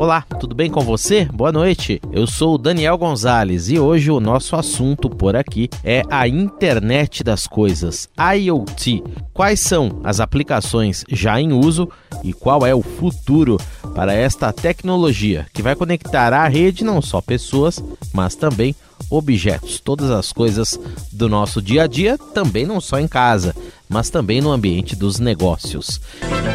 Olá, tudo bem com você? Boa noite. Eu sou o Daniel Gonzalez e hoje o nosso assunto por aqui é a internet das coisas, IoT. Quais são as aplicações já em uso e qual é o futuro para esta tecnologia que vai conectar à rede não só pessoas, mas também objetos, todas as coisas do nosso dia a dia, também não só em casa, mas também no ambiente dos negócios.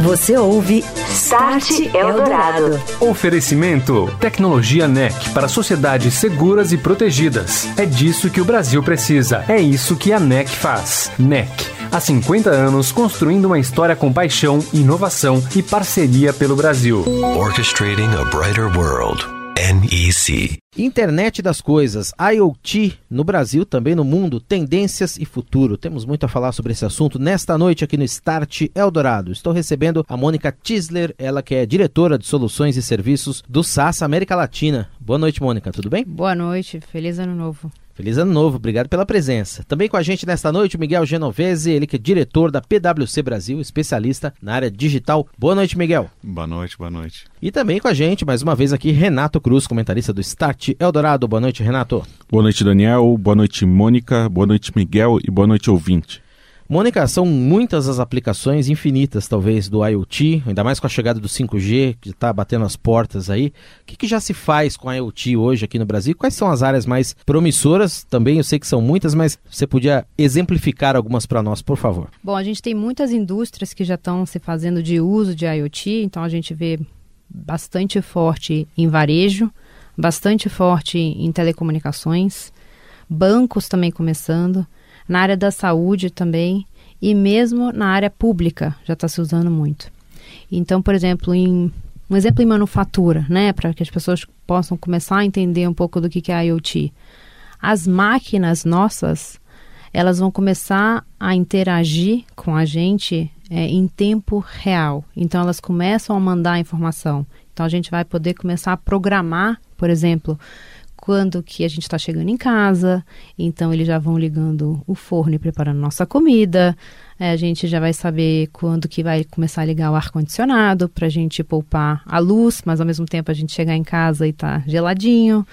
Você ouve Start Eldorado. Oferecimento Tecnologia NEC para sociedades seguras e protegidas. É disso que o Brasil precisa. É isso que a NEC faz. NEC. Há 50 anos construindo uma história com paixão, inovação e parceria pelo Brasil. Orchestrating a Brighter World. NEC. Internet das coisas, IoT no Brasil, também no mundo, tendências e futuro. Temos muito a falar sobre esse assunto nesta noite aqui no Start Eldorado. Estou recebendo a Mônica Tisler, ela que é diretora de soluções e serviços do SAS América Latina. Boa noite, Mônica, tudo bem? Boa noite, feliz ano novo. Feliz ano novo, obrigado pela presença. Também com a gente nesta noite o Miguel Genovese, ele que é diretor da PwC Brasil, especialista na área digital. Boa noite, Miguel. Boa noite, boa noite. E também com a gente, mais uma vez aqui, Renato Cruz, comentarista do Start Eldorado. Boa noite, Renato. Boa noite, Daniel. Boa noite, Mônica. Boa noite, Miguel. E boa noite, ouvinte. Mônica, são muitas as aplicações, infinitas talvez, do IoT, ainda mais com a chegada do 5G, que está batendo as portas aí. O que, que, já se faz com a IoT hoje aqui no Brasil? Quais são as áreas mais promissoras? Também eu sei que são muitas, mas você podia exemplificar algumas para nós, por favor. Bom, a gente tem muitas indústrias que já estão se fazendo de uso de IoT, então a gente vê bastante forte em varejo, bastante forte em telecomunicações, bancos também começando na área da saúde também e mesmo na área pública já está se usando muito. Então, por exemplo, em um exemplo em manufatura, né, para que as pessoas possam começar a entender um pouco do que, que é IoT. As máquinas nossas, elas vão começar a interagir com a gente é, em tempo real. Então, elas começam a mandar informação. Então, a gente vai poder começar a programar, por exemplo, quando que a gente está chegando em casa, então eles já vão ligando o forno e preparando nossa comida. É, a gente já vai saber quando que vai começar a ligar o ar-condicionado para a gente poupar a luz, mas ao mesmo tempo a gente chegar em casa e tá geladinho.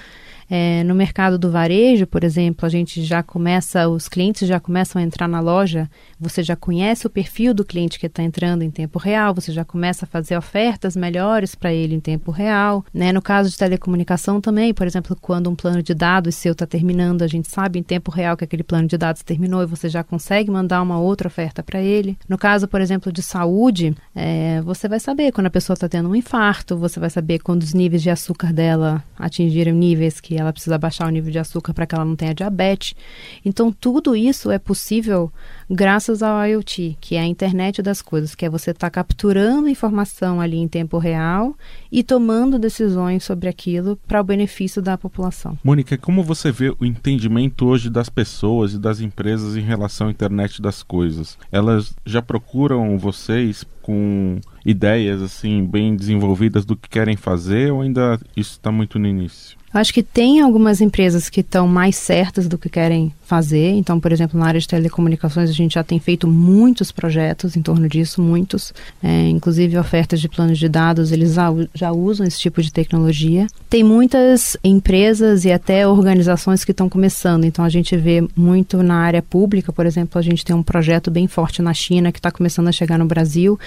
É, no mercado do varejo, por exemplo, a gente já começa, os clientes já começam a entrar na loja, você já conhece o perfil do cliente que está entrando em tempo real, você já começa a fazer ofertas melhores para ele em tempo real. Né? No caso de telecomunicação também, por exemplo, quando um plano de dados seu está terminando, a gente sabe em tempo real que aquele plano de dados terminou e você já consegue mandar uma outra oferta para ele. No caso, por exemplo, de saúde, é, você vai saber quando a pessoa está tendo um infarto, você vai saber quando os níveis de açúcar dela atingirem níveis que ela precisa baixar o nível de açúcar para que ela não tenha diabetes. Então, tudo isso é possível graças ao IoT, que é a internet das coisas, que é você estar tá capturando informação ali em tempo real e tomando decisões sobre aquilo para o benefício da população. Mônica, como você vê o entendimento hoje das pessoas e das empresas em relação à internet das coisas? Elas já procuram vocês com ideias assim bem desenvolvidas do que querem fazer ou ainda isso está muito no início? Eu acho que tem algumas empresas que estão mais certas do que querem fazer. Então, por exemplo, na área de telecomunicações, a gente já tem feito muitos projetos em torno disso, muitos. É, inclusive, ofertas de planos de dados, eles já usam esse tipo de tecnologia. Tem muitas empresas e até organizações que estão começando. Então, a gente vê muito na área pública, por exemplo, a gente tem um projeto bem forte na China que está começando a chegar no Brasil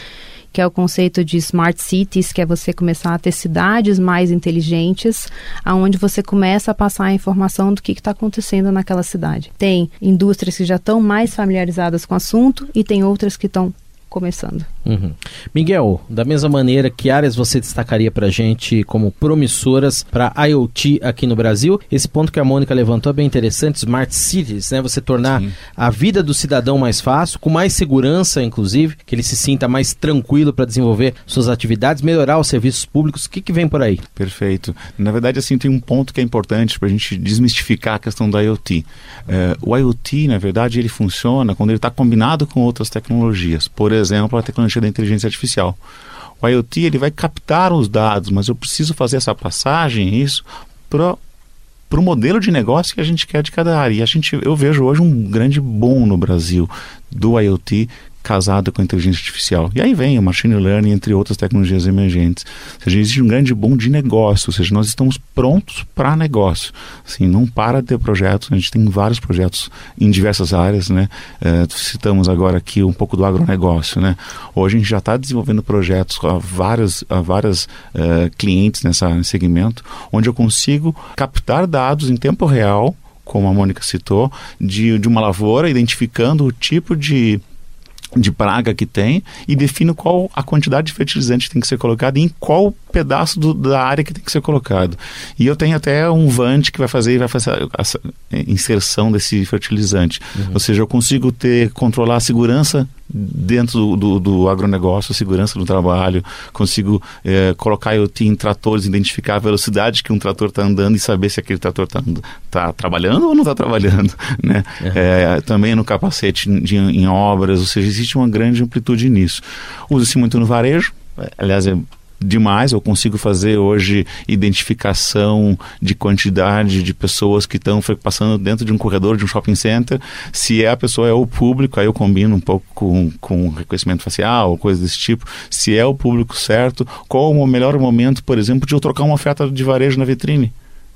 que é o conceito de smart cities, que é você começar a ter cidades mais inteligentes, aonde você começa a passar a informação do que está acontecendo naquela cidade. Tem indústrias que já estão mais familiarizadas com o assunto e tem outras que estão começando. Uhum. Miguel, da mesma maneira, que áreas você destacaria para a gente como promissoras para IoT aqui no Brasil? Esse ponto que a Mônica levantou é bem interessante, Smart Cities, né? Você tornar Sim. a vida do cidadão mais fácil, com mais segurança, inclusive, que ele se sinta mais tranquilo para desenvolver suas atividades, melhorar os serviços públicos. O que, que vem por aí? Perfeito. Na verdade, assim, tem um ponto que é importante para a gente desmistificar a questão do IoT. É, o IoT, na verdade, ele funciona quando ele está combinado com outras tecnologias. Por exemplo, exemplo, a tecnologia da inteligência artificial. O IoT ele vai captar os dados, mas eu preciso fazer essa passagem isso para para o modelo de negócio que a gente quer de cada área. E a gente, eu vejo hoje um grande boom no Brasil do IoT casado com a inteligência artificial. E aí vem o machine learning, entre outras tecnologias emergentes. Ou seja, existe um grande boom de negócio, ou seja, nós estamos prontos para negócio. Assim, não para de ter projetos, a gente tem vários projetos em diversas áreas, né? É, citamos agora aqui um pouco do agronegócio, né? Hoje a gente já está desenvolvendo projetos a várias, a várias uh, clientes nessa segmento, onde eu consigo captar dados em tempo real como a Mônica citou, de, de uma lavoura, identificando o tipo de de praga que tem e defino qual a quantidade de fertilizante que tem que ser colocada e em qual pedaço do, da área que tem que ser colocado. E eu tenho até um vante que vai fazer, vai fazer essa inserção desse fertilizante. Uhum. Ou seja, eu consigo ter controlar a segurança dentro do, do, do agronegócio, segurança do trabalho, consigo é, colocar IoT em tratores, identificar a velocidade que um trator está andando e saber se aquele trator está tá trabalhando ou não está trabalhando. Né? Uhum. É, também no capacete de, em obras, ou seja, existe uma grande amplitude nisso. Usa-se muito no varejo, aliás, é demais. Eu consigo fazer hoje identificação de quantidade de pessoas que estão passando dentro de um corredor de um shopping center. Se é a pessoa é o público, aí eu combino um pouco com, com reconhecimento facial, coisa desse tipo. Se é o público certo, qual o melhor momento, por exemplo, de eu trocar uma oferta de varejo na vitrine?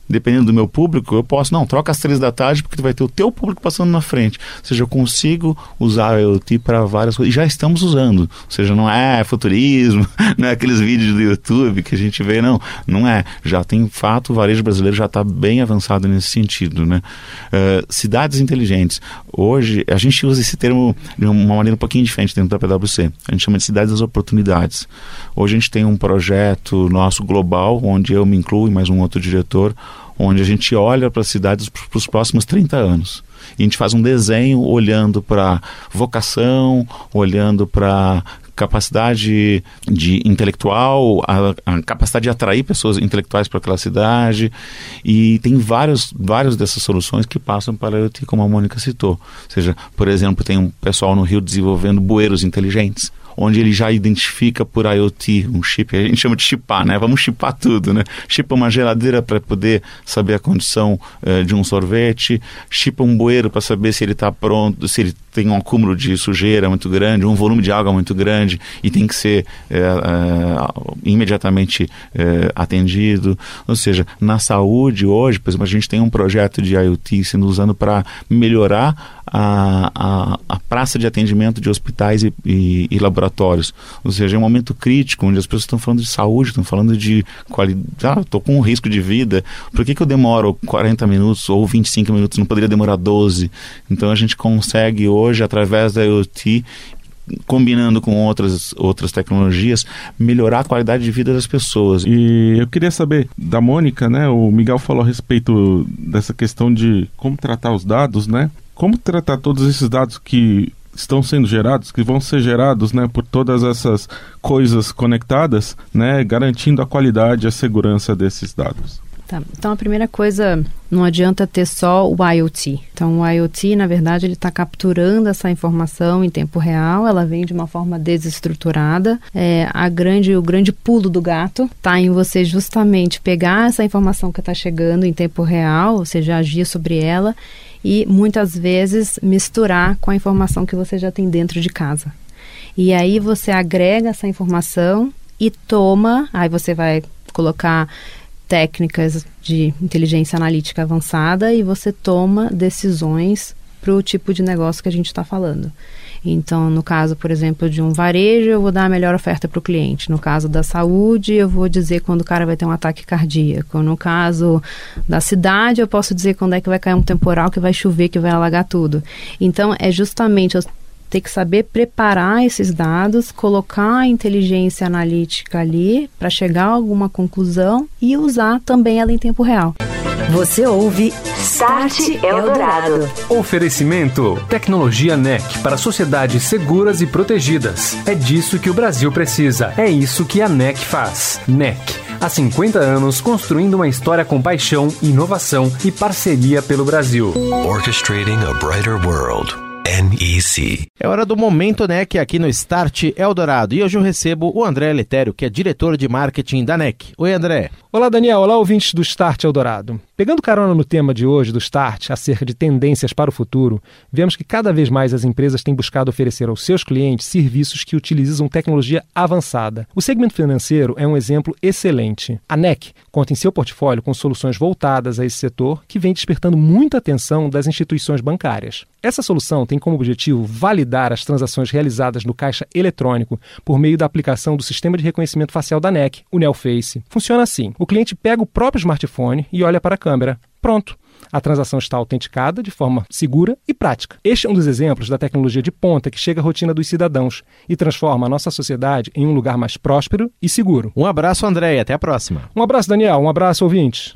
Dependendo do meu público, eu posso, não, troca às três da tarde porque tu vai ter o teu público passando na frente. Ou seja, eu consigo usar o IoT para várias coisas. E já estamos usando. Ou seja, não é futurismo, não é aqueles vídeos do YouTube que a gente vê, não. Não é. Já tem fato, o varejo brasileiro já está bem avançado nesse sentido. Né? Uh, cidades inteligentes. Hoje, a gente usa esse termo de uma maneira um pouquinho diferente dentro da PwC. A gente chama de cidades das oportunidades. Hoje a gente tem um projeto nosso global, onde eu me incluo e mais um outro diretor, onde a gente olha para as cidades para os próximos 30 anos. E a gente faz um desenho olhando para vocação, olhando para capacidade de intelectual, a, a, capacidade de atrair pessoas intelectuais para aquela cidade e tem vários, vários dessas soluções que passam para a IoT, como a Mônica citou. Ou seja, por exemplo, tem um pessoal no Rio desenvolvendo bueiros inteligentes onde ele já identifica por IoT um chip, a gente chama de chipar, né? Vamos chipar tudo, né? Chipa uma geladeira para poder saber a condição uh, de um sorvete, chipa um bueiro para saber se ele está pronto, se ele tem um acúmulo de sujeira muito grande, um volume de água muito grande e tem que ser é, é, imediatamente é, atendido. Ou seja, na saúde hoje, por exemplo, a gente tem um projeto de IoT sendo usado para melhorar a, a, a, praça de atendimento de hospitais e, e, e, laboratórios. Ou seja, é um momento crítico onde as pessoas estão falando de saúde, estão falando de qualidade. Ah, estou com um risco de vida. Por que, que eu demoro 40 minutos ou 25 minutos? Não poderia demorar 12? Então a gente consegue hoje, através da IoT, combinando com outras, outras tecnologias, melhorar a qualidade de vida das pessoas. E eu queria saber da Mônica, né? O Miguel falou a respeito dessa questão de como tratar os dados, né? como tratar todos esses dados que estão sendo gerados, que vão ser gerados, né, por todas essas coisas conectadas, né, garantindo a qualidade e a segurança desses dados. Tá. Então a primeira coisa, não adianta ter só o IoT. Então o IoT, na verdade, ele está capturando essa informação em tempo real. Ela vem de uma forma desestruturada. É, a grande, o grande pulo do gato está em você justamente pegar essa informação que está chegando em tempo real, ou seja, agir sobre ela e muitas vezes misturar com a informação que você já tem dentro de casa. E aí você agrega essa informação e toma, aí você vai colocar técnicas de inteligência analítica avançada e você toma decisões para o tipo de negócio que a gente está falando. Então, no caso, por exemplo, de um varejo, eu vou dar a melhor oferta para o cliente. No caso da saúde, eu vou dizer quando o cara vai ter um ataque cardíaco. No caso da cidade, eu posso dizer quando é que vai cair um temporal, que vai chover, que vai alagar tudo. Então, é justamente eu ter que saber preparar esses dados, colocar a inteligência analítica ali para chegar a alguma conclusão e usar também ela em tempo real. Você ouve Start Eldorado. Oferecimento: Tecnologia NEC para sociedades seguras e protegidas. É disso que o Brasil precisa. É isso que a NEC faz. NEC. Há 50 anos construindo uma história com paixão, inovação e parceria pelo Brasil. Orchestrating a brighter world. NEC. É hora do momento NEC aqui no Start Eldorado. E hoje eu recebo o André Letério, que é diretor de marketing da NEC. Oi, André. Olá, Daniel. Olá, ouvintes do Start Eldorado. Pegando carona no tema de hoje do Start, acerca de tendências para o futuro, vemos que cada vez mais as empresas têm buscado oferecer aos seus clientes serviços que utilizam tecnologia avançada. O segmento financeiro é um exemplo excelente. A NEC conta em seu portfólio com soluções voltadas a esse setor que vem despertando muita atenção das instituições bancárias. Essa solução tem como objetivo validar as transações realizadas no caixa eletrônico por meio da aplicação do sistema de reconhecimento facial da NEC, o NeoFace. Funciona assim: o cliente pega o próprio smartphone e olha para a câmera. Pronto. A transação está autenticada de forma segura e prática. Este é um dos exemplos da tecnologia de ponta que chega à rotina dos cidadãos e transforma a nossa sociedade em um lugar mais próspero e seguro. Um abraço, André, e até a próxima. Um abraço, Daniel. Um abraço, ouvintes.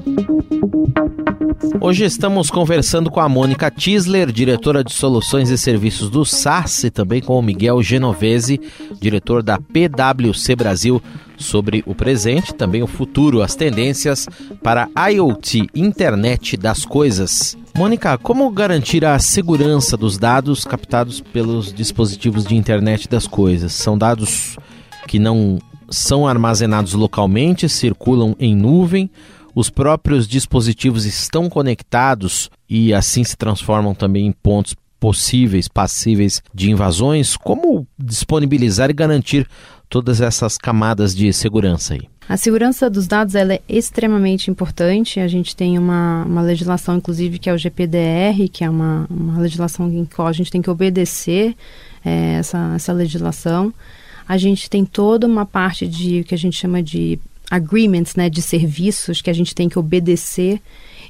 Hoje estamos conversando com a Mônica Tisler, diretora de soluções e serviços do SARS, e também com o Miguel Genovese, diretor da PwC Brasil, sobre o presente, também o futuro, as tendências para IoT, Internet das Coisas. Mônica, como garantir a segurança dos dados captados pelos dispositivos de internet das coisas? São dados que não são armazenados localmente, circulam em nuvem, os próprios dispositivos estão conectados e assim se transformam também em pontos possíveis, passíveis de invasões. Como disponibilizar e garantir todas essas camadas de segurança aí? A segurança dos dados é extremamente importante. A gente tem uma, uma legislação, inclusive, que é o GPDR, que é uma, uma legislação em que a gente tem que obedecer é, essa, essa legislação. A gente tem toda uma parte de que a gente chama de agreements, né, de serviços que a gente tem que obedecer.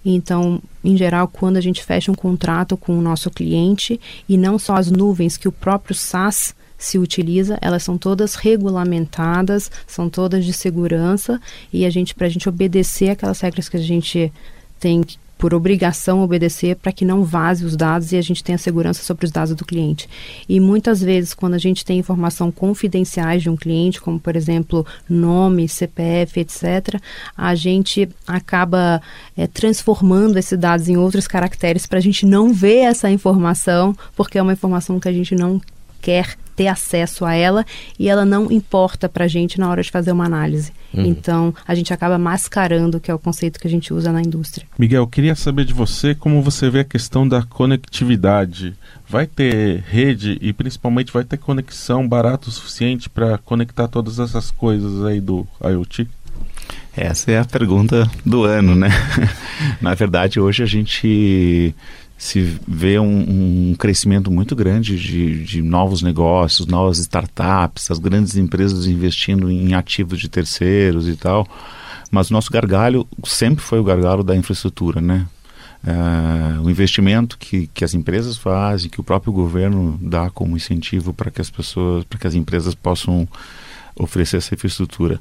Então, em geral, quando a gente fecha um contrato com o nosso cliente e não só as nuvens que o próprio SaaS se utiliza, elas são todas regulamentadas, são todas de segurança e a gente para a gente obedecer aquelas regras que a gente tem por obrigação obedecer para que não vaze os dados e a gente tenha segurança sobre os dados do cliente. E muitas vezes, quando a gente tem informação confidenciais de um cliente, como por exemplo nome, CPF, etc., a gente acaba é, transformando esses dados em outros caracteres para a gente não ver essa informação, porque é uma informação que a gente não quer ter acesso a ela e ela não importa para a gente na hora de fazer uma análise. Uhum. Então, a gente acaba mascarando, que é o conceito que a gente usa na indústria. Miguel, queria saber de você como você vê a questão da conectividade. Vai ter rede e principalmente vai ter conexão barata o suficiente para conectar todas essas coisas aí do IoT? Essa é a pergunta do ano, né? Na verdade, hoje a gente se vê um, um crescimento muito grande de, de, novos negócios, novas startups, as grandes empresas investindo em ativos de terceiros e tal. Mas o nosso gargalho sempre foi o gargalo da infraestrutura, né? Uh, o investimento que, que as empresas fazem, que o próprio governo dá como incentivo para que as pessoas, para que as empresas possam oferecer essa infraestrutura.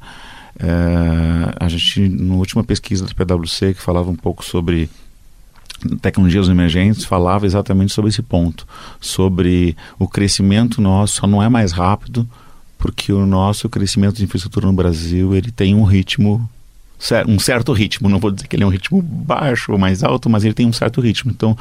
Uh, a gente, na última pesquisa da PwC, que falava um pouco sobre tecnologias emergentes falava exatamente sobre esse ponto, sobre o crescimento nosso só não é mais rápido porque o nosso crescimento de infraestrutura no Brasil ele tem um ritmo um certo ritmo, não vou dizer que ele é um ritmo baixo ou mais alto, mas ele tem um certo ritmo. Então,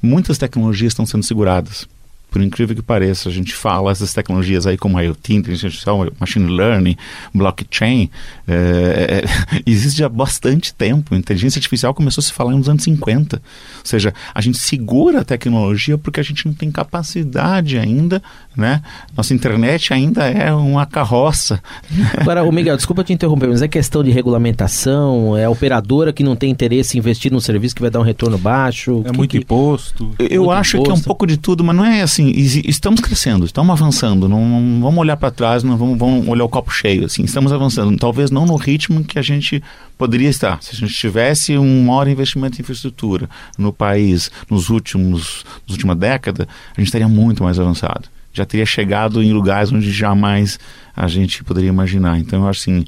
muitas tecnologias estão sendo seguradas por incrível que pareça, a gente fala essas tecnologias aí como IoT, inteligência artificial, machine learning, blockchain, é, é, existe há bastante tempo. Inteligência artificial começou a se falar nos anos 50. Ou seja, a gente segura a tecnologia porque a gente não tem capacidade ainda, né? Nossa internet ainda é uma carroça. Agora, o Miguel, desculpa te interromper, mas é questão de regulamentação, é a operadora que não tem interesse em investir num serviço que vai dar um retorno baixo? É muito que... imposto. Eu muito acho imposto. que é um pouco de tudo, mas não é assim assim, estamos crescendo, estamos avançando, não, não vamos olhar para trás, não vamos, vamos, olhar o copo cheio, assim, estamos avançando, talvez não no ritmo que a gente poderia estar. Se a gente tivesse um maior investimento em infraestrutura no país nos últimos, nos última década, a gente estaria muito mais avançado. Já teria chegado em lugares onde jamais a gente poderia imaginar. Então, eu acho assim,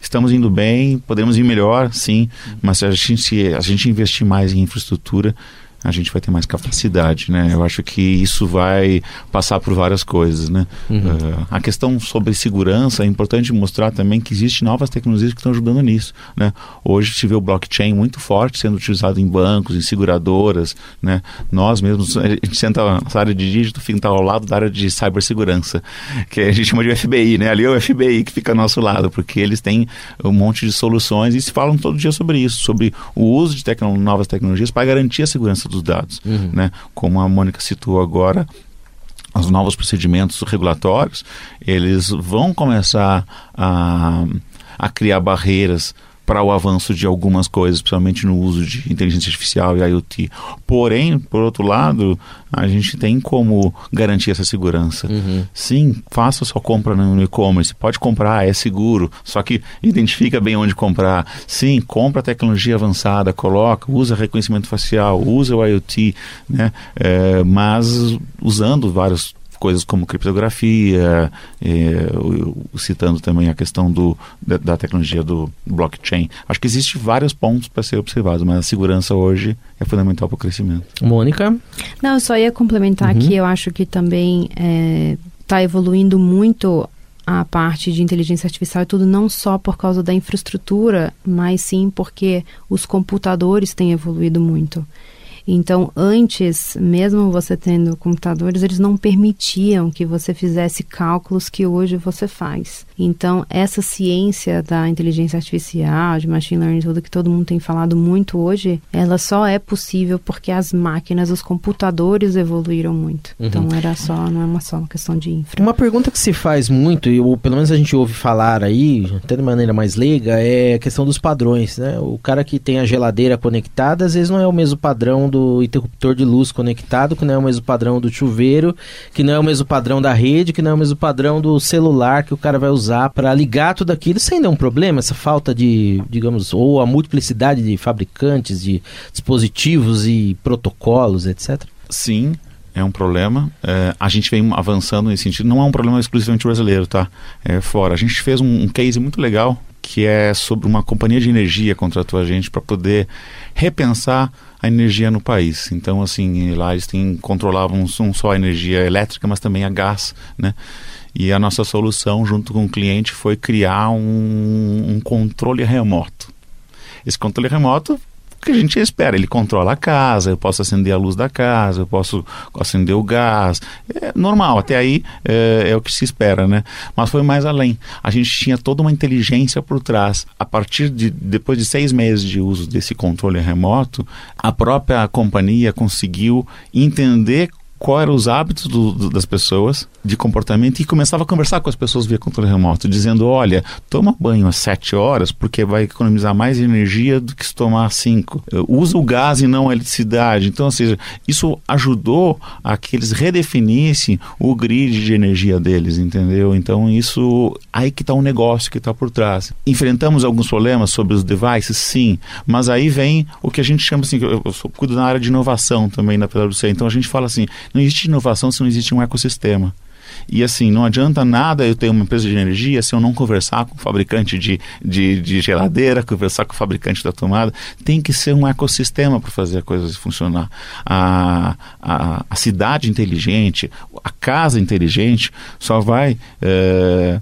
estamos indo bem, podemos ir melhor, sim, mas se a gente, se a gente investir mais em infraestrutura, a gente vai ter mais capacidade, né? Eu acho que isso vai passar por várias coisas, né? Uhum. Uh, a questão sobre segurança é importante mostrar também que existem novas tecnologias que estão ajudando nisso, né? Hoje se vê o blockchain muito forte sendo utilizado em bancos, em seguradoras, né? Nós mesmos, a gente senta nessa área de dígito, fica ao lado da área de cibersegurança, que a gente chama de FBI, né? Ali é o FBI que fica ao nosso lado, porque eles têm um monte de soluções e se falam todo dia sobre isso, sobre o uso de tecno novas tecnologias para garantir a segurança dos dados, uhum. né? Como a Mônica citou agora, os novos procedimentos regulatórios, eles vão começar a, a criar barreiras para o avanço de algumas coisas, principalmente no uso de inteligência artificial e IoT. Porém, por outro lado, a gente tem como garantir essa segurança. Uhum. Sim, faça sua compra no e-commerce, pode comprar, é seguro, só que identifica bem onde comprar. Sim, compra tecnologia avançada, coloca, usa reconhecimento facial, usa o IoT, né? É, mas usando vários coisas como criptografia, é, citando também a questão do, da, da, tecnologia do blockchain. Acho que existe vários pontos para ser observados, mas a segurança hoje é fundamental para o crescimento. Mônica? Não, eu só ia complementar uhum. que eu acho que também está é, tá evoluindo muito a parte de inteligência artificial e tudo não só por causa da infraestrutura, mas sim porque os computadores têm evoluído muito. Então, antes, mesmo você tendo computadores, eles não permitiam que você fizesse cálculos que hoje você faz. Então, essa ciência da inteligência artificial, de machine learning, tudo que todo mundo tem falado muito hoje, ela só é possível porque as máquinas, os computadores evoluíram muito. Uhum. Então, era só, não é uma só uma questão de infra. Uma pergunta que se faz muito, e ou pelo menos a gente ouve falar aí, até de maneira mais leiga, é a questão dos padrões, né? O cara que tem a geladeira conectada, às vezes não é o mesmo padrão do do interruptor de luz conectado, que não é o mesmo padrão do chuveiro, que não é o mesmo padrão da rede, que não é o mesmo padrão do celular que o cara vai usar para ligar tudo aquilo. Isso ainda é um problema, essa falta de, digamos, ou a multiplicidade de fabricantes, de dispositivos e protocolos, etc. Sim, é um problema. É, a gente vem avançando nesse sentido. Não é um problema exclusivamente brasileiro, tá? É fora. A gente fez um, um case muito legal que é sobre uma companhia de energia contratou a gente para poder repensar a energia no país. Então, assim, lá eles têm, controlavam não só a energia elétrica, mas também a gás, né? E a nossa solução, junto com o cliente, foi criar um, um controle remoto. Esse controle remoto que a gente espera. Ele controla a casa, eu posso acender a luz da casa, eu posso acender o gás. É normal, até aí é, é, o que se espera, né? Mas foi mais além. A gente tinha toda uma inteligência por trás. A partir de depois de seis meses de uso desse controle remoto, a própria companhia conseguiu entender quais eram os hábitos do, do, das pessoas de comportamento e começava a conversar com as pessoas via controle remoto, dizendo, olha, toma banho às sete horas porque vai economizar mais energia do que se tomar às cinco. Usa o gás e não a eletricidade. Então, ou seja, isso ajudou a que eles redefinissem o grid de energia deles, entendeu? Então, isso aí que está um negócio que está por trás. Enfrentamos alguns problemas sobre os devices, sim, mas aí vem o que a gente chama assim, eu, eu sou, cuido na área de inovação também na PwC, então a gente fala assim, não existe inovação se não existe um ecossistema. E assim, não adianta nada eu ter uma empresa de energia se eu não conversar com o fabricante de, de, de geladeira, conversar com o fabricante da tomada. Tem que ser um ecossistema para fazer a coisa funcionar. A, a, a, cidade inteligente, a casa inteligente só vai. É,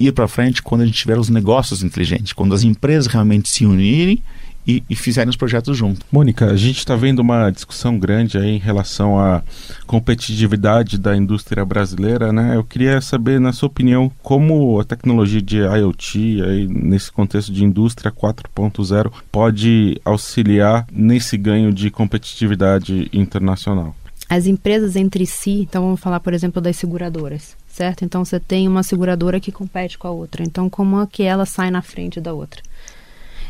ir para frente quando a gente tiver os negócios inteligentes, quando as empresas realmente se unirem e, e fizerem os projetos juntos. Mônica, a gente está vendo uma discussão grande aí em relação à competitividade da indústria brasileira, né? Eu queria saber, na sua opinião, como a tecnologia de IoT, aí, nesse contexto de indústria 4.0, pode auxiliar nesse ganho de competitividade internacional? As empresas entre si, então vamos falar, por exemplo, das seguradoras certo? Então você tem uma seguradora que compete com a outra. Então como é que ela sai na frente da outra?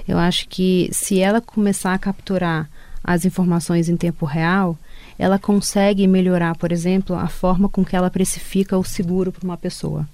Eu acho que se ela começar a capturar as informações em tempo real, ela consegue melhorar, por exemplo, a forma com que ela precifica o seguro para uma pessoa.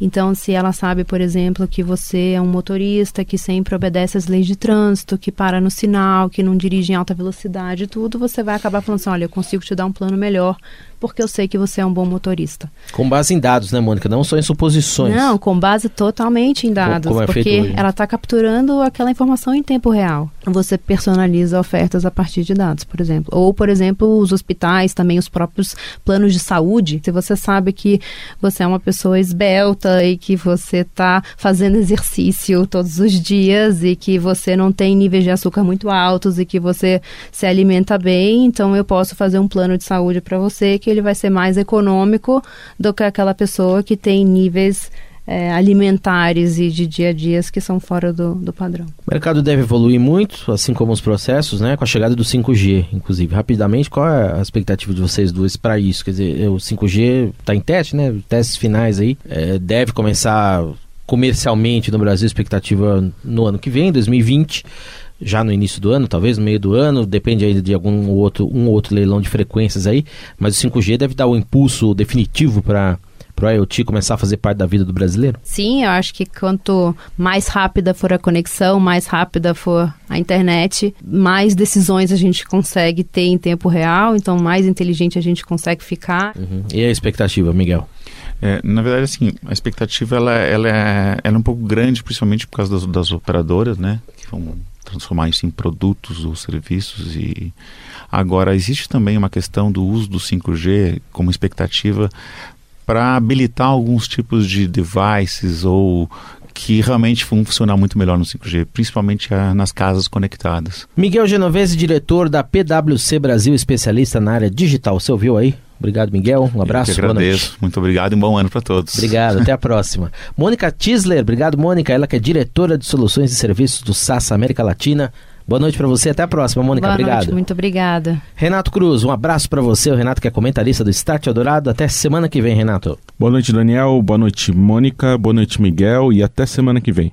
Então, se ela sabe, por exemplo, que você é um motorista que sempre obedece às leis de trânsito, que para no sinal, que não dirige em alta velocidade tudo, você vai acabar falando assim, olha, eu consigo te dar um plano melhor porque eu sei que você é um bom motorista. Com base em dados, né, Mônica? Não só em suposições. Não, com base totalmente em dados, como é porque ela está capturando aquela informação em tempo real. Você personaliza ofertas a partir de dados, por exemplo. Ou, por exemplo, os hospitais, também os próprios planos de saúde. Se você sabe que você é uma pessoa esbelta e que você está fazendo exercício todos os dias e que você não tem níveis de açúcar muito altos e que você se alimenta bem, então eu posso fazer um plano de saúde para você que ele vai ser mais econômico do que aquela pessoa que tem níveis é, alimentares e de dia a dias que são fora do, do padrão. O mercado deve evoluir muito, assim como os processos, né? Com a chegada do 5G, inclusive. Rapidamente, qual é a expectativa de vocês duas para isso? Quer dizer, o 5G está em teste, né? Testes finais aí. É, deve começar comercialmente no Brasil, expectativa no ano que vem, 2020 já no início do ano, talvez no meio do ano, depende aí de algum outro, um ou outro leilão de frequências aí, mas o 5G deve dar o impulso definitivo para para o IoT começar a fazer parte da vida do brasileiro? Sim, eu acho que quanto mais rápida for a conexão, mais rápida for a internet, mais decisões a gente consegue ter em tempo real, então mais inteligente a gente consegue ficar. Uhum. E a expectativa, Miguel? É, na verdade, assim, a expectativa ela, ela, é, ela é um pouco grande, principalmente por causa das, das operadoras, né? Que vão transformar isso em produtos ou serviços e agora existe também uma questão do uso do 5G como expectativa para habilitar alguns tipos de devices ou que realmente vão funcionar muito melhor no 5G, principalmente a, nas casas conectadas. Miguel Genovese, diretor da PwC Brasil, especialista na área digital. Você ouviu aí? Obrigado, Miguel. Um abraço. Eu que agradeço. Muito obrigado e um bom ano para todos. Obrigado. Até a próxima. Mônica Tisler. Obrigado, Mônica. Ela que é diretora de soluções e serviços do SAS América Latina. Boa noite para você, até a próxima, Mônica. Boa Obrigado. Noite, muito obrigada. Renato Cruz, um abraço para você, o Renato que é comentarista do Start Eldorado. Até semana que vem, Renato. Boa noite, Daniel. Boa noite, Mônica. Boa noite, Miguel. E até semana que vem.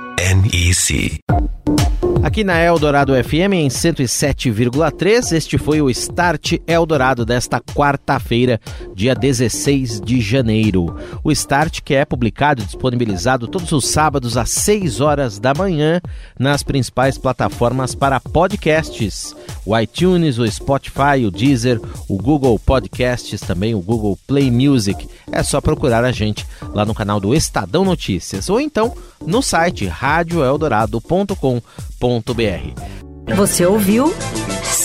NEC. Aqui na Eldorado FM em 107,3, este foi o Start Eldorado desta quarta-feira, dia 16 de janeiro. O Start que é publicado e disponibilizado todos os sábados às 6 horas da manhã nas principais plataformas para podcasts: o iTunes, o Spotify, o Deezer, o Google Podcasts, também o Google Play Music. É só procurar a gente lá no canal do Estadão Notícias ou então no site radioeldorado.com você ouviu